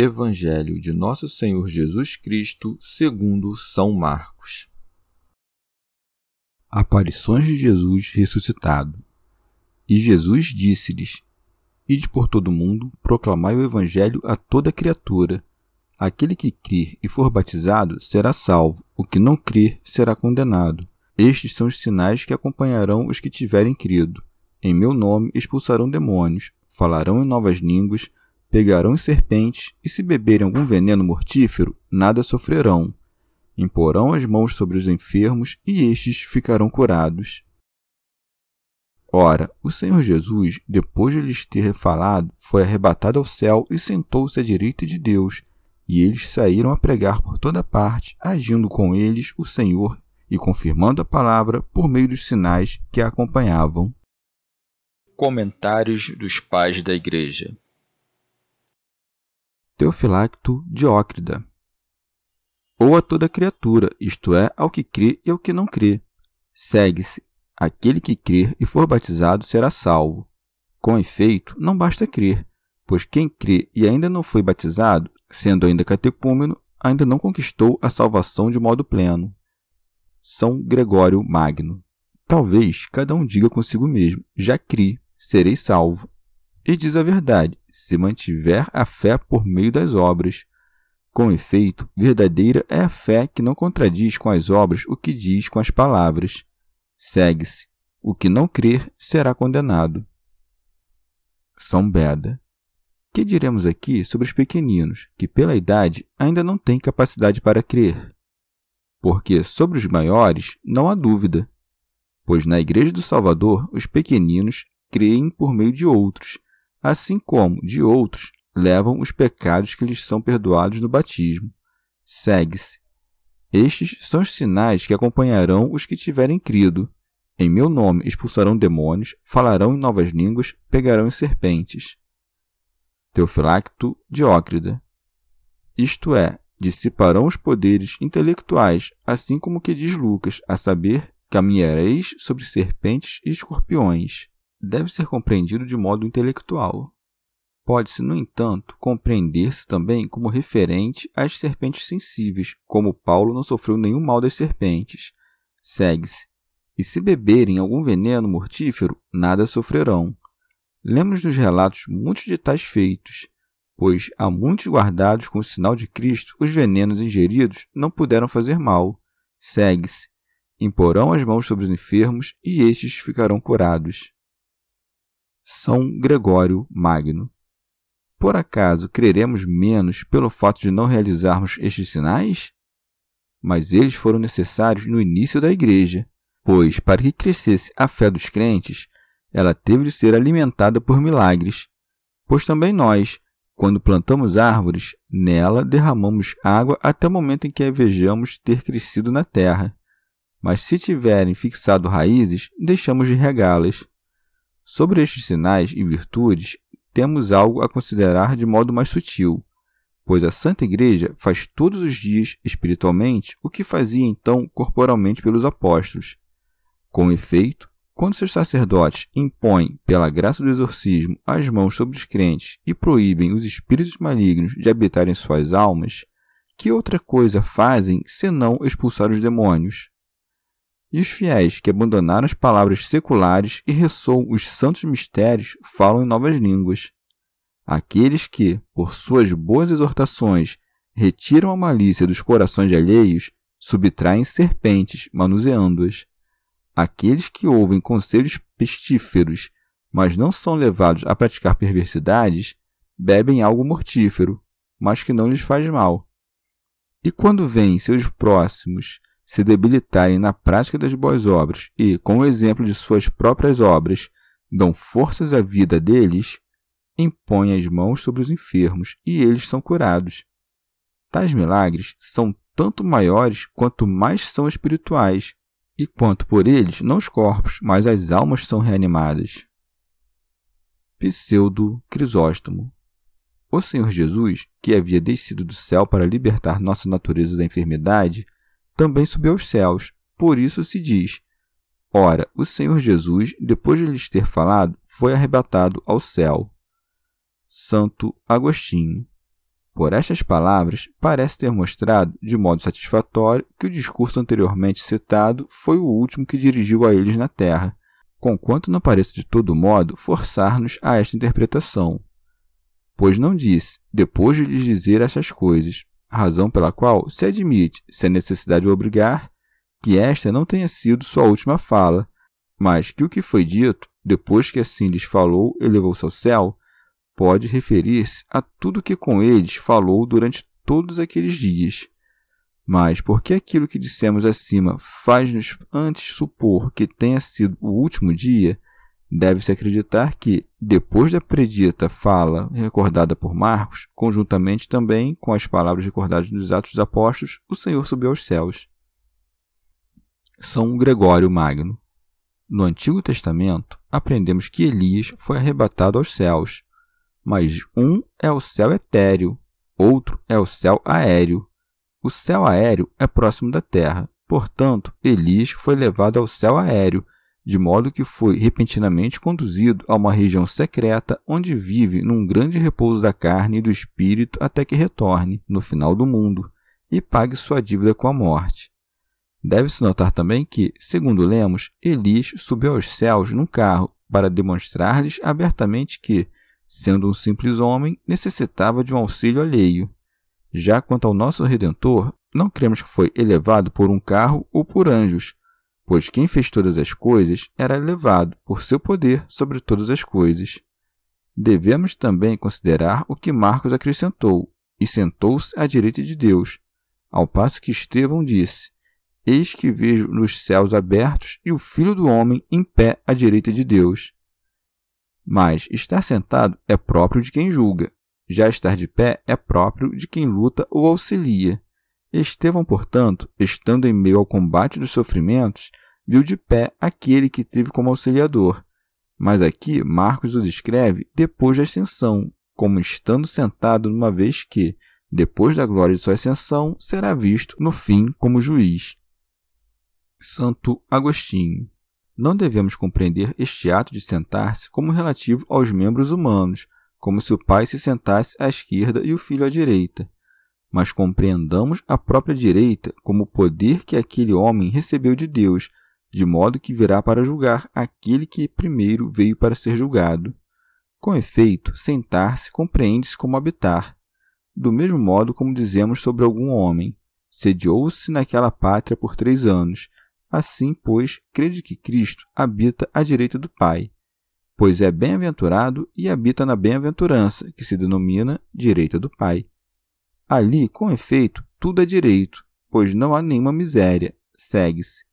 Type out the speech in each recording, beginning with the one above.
Evangelho de Nosso Senhor Jesus Cristo, segundo São Marcos. Aparições de Jesus ressuscitado. E Jesus disse-lhes: Ide por todo o mundo, proclamai o Evangelho a toda criatura. Aquele que crer e for batizado será salvo, o que não crer será condenado. Estes são os sinais que acompanharão os que tiverem crido. Em meu nome expulsarão demônios, falarão em novas línguas, pegarão serpentes, e se beberem algum veneno mortífero, nada sofrerão. Imporão as mãos sobre os enfermos, e estes ficarão curados. Ora, o Senhor Jesus, depois de lhes ter falado, foi arrebatado ao céu e sentou-se à direita de Deus, e eles saíram a pregar por toda parte, agindo com eles o Senhor e confirmando a palavra por meio dos sinais que a acompanhavam. Comentários dos Pais da Igreja Teofilacto Diócrida. Ou a toda criatura, isto é, ao que crê e ao que não crê. Segue-se: aquele que crer e for batizado será salvo. Com efeito, não basta crer, pois quem crê e ainda não foi batizado, sendo ainda catecúmeno, ainda não conquistou a salvação de modo pleno. São Gregório Magno. Talvez cada um diga consigo mesmo: já criei, serei salvo. E diz a verdade: se mantiver a fé por meio das obras. Com efeito, verdadeira é a fé que não contradiz com as obras o que diz com as palavras. Segue-se: o que não crer será condenado. São Beda. Que diremos aqui sobre os pequeninos, que pela idade ainda não têm capacidade para crer? Porque sobre os maiores não há dúvida, pois na Igreja do Salvador os pequeninos creem por meio de outros, assim como, de outros, levam os pecados que lhes são perdoados no batismo. Segue-se. Estes são os sinais que acompanharão os que tiverem crido. Em meu nome expulsarão demônios, falarão em novas línguas, pegarão em serpentes. Teofilacto Diócrida. Isto é, dissiparão os poderes intelectuais, assim como que diz Lucas, a saber, caminhareis sobre serpentes e escorpiões deve ser compreendido de modo intelectual. Pode-se, no entanto, compreender-se também como referente às serpentes sensíveis, como Paulo não sofreu nenhum mal das serpentes. Segue-se. E se beberem algum veneno mortífero, nada sofrerão. Lemos nos relatos muitos de tais feitos, pois há muitos guardados com o sinal de Cristo, os venenos ingeridos não puderam fazer mal. Segue-se. Imporão as mãos sobre os enfermos e estes ficarão curados. São Gregório Magno. Por acaso creremos menos pelo fato de não realizarmos estes sinais? Mas eles foram necessários no início da Igreja, pois, para que crescesse a fé dos crentes, ela teve de ser alimentada por milagres. Pois também nós, quando plantamos árvores, nela derramamos água até o momento em que a vejamos ter crescido na terra. Mas se tiverem fixado raízes, deixamos de regá-las. Sobre estes sinais e virtudes, temos algo a considerar de modo mais sutil, pois a Santa Igreja faz todos os dias, espiritualmente, o que fazia então corporalmente pelos apóstolos. Com efeito, quando seus sacerdotes impõem, pela graça do exorcismo, as mãos sobre os crentes e proíbem os espíritos malignos de habitar em suas almas, que outra coisa fazem senão expulsar os demônios? E os fiéis que abandonaram as palavras seculares e ressoam os santos mistérios falam em novas línguas. Aqueles que, por suas boas exortações, retiram a malícia dos corações alheios, subtraem serpentes, manuseando-as. Aqueles que ouvem conselhos pestíferos, mas não são levados a praticar perversidades, bebem algo mortífero, mas que não lhes faz mal. E quando veem seus próximos se debilitarem na prática das boas obras e, com o exemplo de suas próprias obras, dão forças à vida deles, impõem as mãos sobre os enfermos e eles são curados. Tais milagres são tanto maiores quanto mais são espirituais, e quanto por eles não os corpos, mas as almas são reanimadas. Pseudo Crisóstomo O Senhor Jesus, que havia descido do céu para libertar nossa natureza da enfermidade, também subiu aos céus. Por isso se diz: Ora, o Senhor Jesus, depois de lhes ter falado, foi arrebatado ao céu. Santo Agostinho. Por estas palavras, parece ter mostrado, de modo satisfatório, que o discurso anteriormente citado foi o último que dirigiu a eles na terra, conquanto não pareça de todo modo forçar-nos a esta interpretação. Pois não disse, depois de lhes dizer estas coisas, razão pela qual se admite, se a necessidade o obrigar, que esta não tenha sido sua última fala, mas que o que foi dito, depois que assim lhes falou, elevou-se ao céu, pode referir-se a tudo que com eles falou durante todos aqueles dias. Mas porque aquilo que dissemos acima faz-nos antes supor que tenha sido o último dia, Deve-se acreditar que, depois da predita fala recordada por Marcos, conjuntamente também com as palavras recordadas nos Atos dos Apóstolos, o Senhor subiu aos céus. São Gregório Magno. No Antigo Testamento, aprendemos que Elias foi arrebatado aos céus, mas um é o céu etéreo, outro é o céu aéreo. O céu aéreo é próximo da terra, portanto, Elias foi levado ao céu aéreo de modo que foi repentinamente conduzido a uma região secreta onde vive num grande repouso da carne e do espírito até que retorne, no final do mundo, e pague sua dívida com a morte. Deve-se notar também que, segundo lemos, Elis subiu aos céus num carro para demonstrar-lhes abertamente que, sendo um simples homem, necessitava de um auxílio alheio. Já quanto ao nosso Redentor, não cremos que foi elevado por um carro ou por anjos, pois quem fez todas as coisas era elevado por seu poder sobre todas as coisas. Devemos também considerar o que Marcos acrescentou, e sentou-se à direita de Deus, ao passo que Estevão disse: Eis que vejo nos céus abertos e o Filho do Homem em pé à direita de Deus. Mas estar sentado é próprio de quem julga, já estar de pé é próprio de quem luta ou auxilia. Estevão, portanto, estando em meio ao combate dos sofrimentos, viu de pé aquele que teve como auxiliador. Mas aqui Marcos o descreve depois da ascensão, como estando sentado numa vez que, depois da glória de sua ascensão, será visto no fim como juiz. Santo Agostinho. Não devemos compreender este ato de sentar-se como relativo aos membros humanos, como se o pai se sentasse à esquerda e o filho à direita mas compreendamos a própria direita como o poder que aquele homem recebeu de Deus, de modo que virá para julgar aquele que primeiro veio para ser julgado. Com efeito, sentar-se compreende-se como habitar. Do mesmo modo como dizemos sobre algum homem, sediou-se naquela pátria por três anos. Assim, pois, crede que Cristo habita à direita do Pai, pois é bem-aventurado e habita na bem-aventurança, que se denomina direita do Pai. Ali, com efeito, tudo é direito, pois não há nenhuma miséria, segue-se.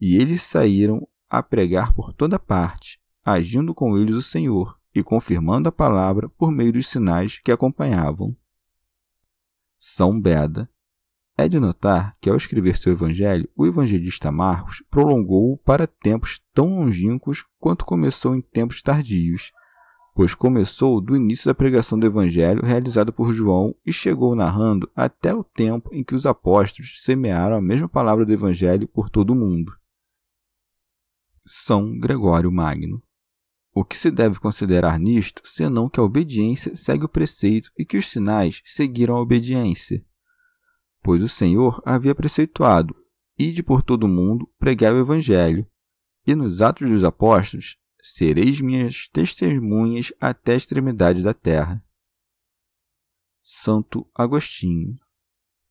E eles saíram a pregar por toda parte, agindo com eles o Senhor e confirmando a palavra por meio dos sinais que acompanhavam. São Beda. É de notar que, ao escrever seu evangelho, o evangelista Marcos prolongou-o para tempos tão longínquos quanto começou em tempos tardios pois começou do início da pregação do Evangelho realizado por João e chegou narrando até o tempo em que os apóstolos semearam a mesma palavra do Evangelho por todo o mundo. São Gregório Magno. O que se deve considerar nisto, senão que a obediência segue o preceito e que os sinais seguiram a obediência? Pois o Senhor havia preceituado: Ide por todo o mundo, pregai o Evangelho. E nos Atos dos Apóstolos, sereis minhas testemunhas até a extremidade da terra. Santo Agostinho.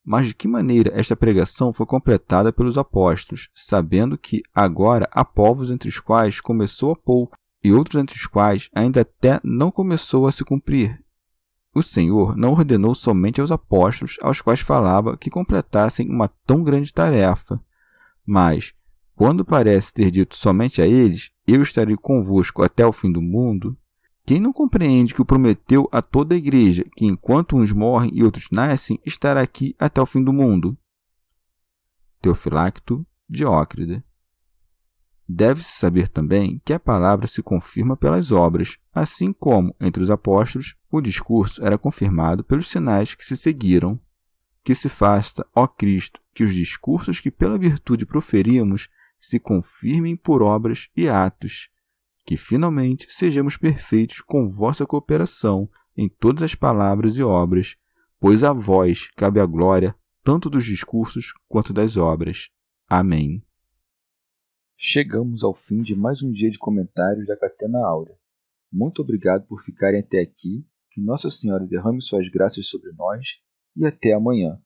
Mas de que maneira esta pregação foi completada pelos apóstolos, sabendo que agora há povos entre os quais começou há pouco e outros entre os quais ainda até não começou a se cumprir? O Senhor não ordenou somente aos apóstolos aos quais falava que completassem uma tão grande tarefa, mas, quando parece ter dito somente a eles, eu estarei convosco até o fim do mundo, quem não compreende que o prometeu a toda a igreja, que enquanto uns morrem e outros nascem, estará aqui até o fim do mundo? Teofilacto Diócrida. Deve-se saber também que a palavra se confirma pelas obras, assim como, entre os apóstolos, o discurso era confirmado pelos sinais que se seguiram. Que se faça, ó Cristo, que os discursos que pela virtude proferimos se confirmem por obras e atos, que finalmente sejamos perfeitos com vossa cooperação em todas as palavras e obras, pois a vós cabe a glória tanto dos discursos quanto das obras. Amém. Chegamos ao fim de mais um dia de comentários da Catena Áurea. Muito obrigado por ficarem até aqui, que Nossa Senhora derrame suas graças sobre nós e até amanhã.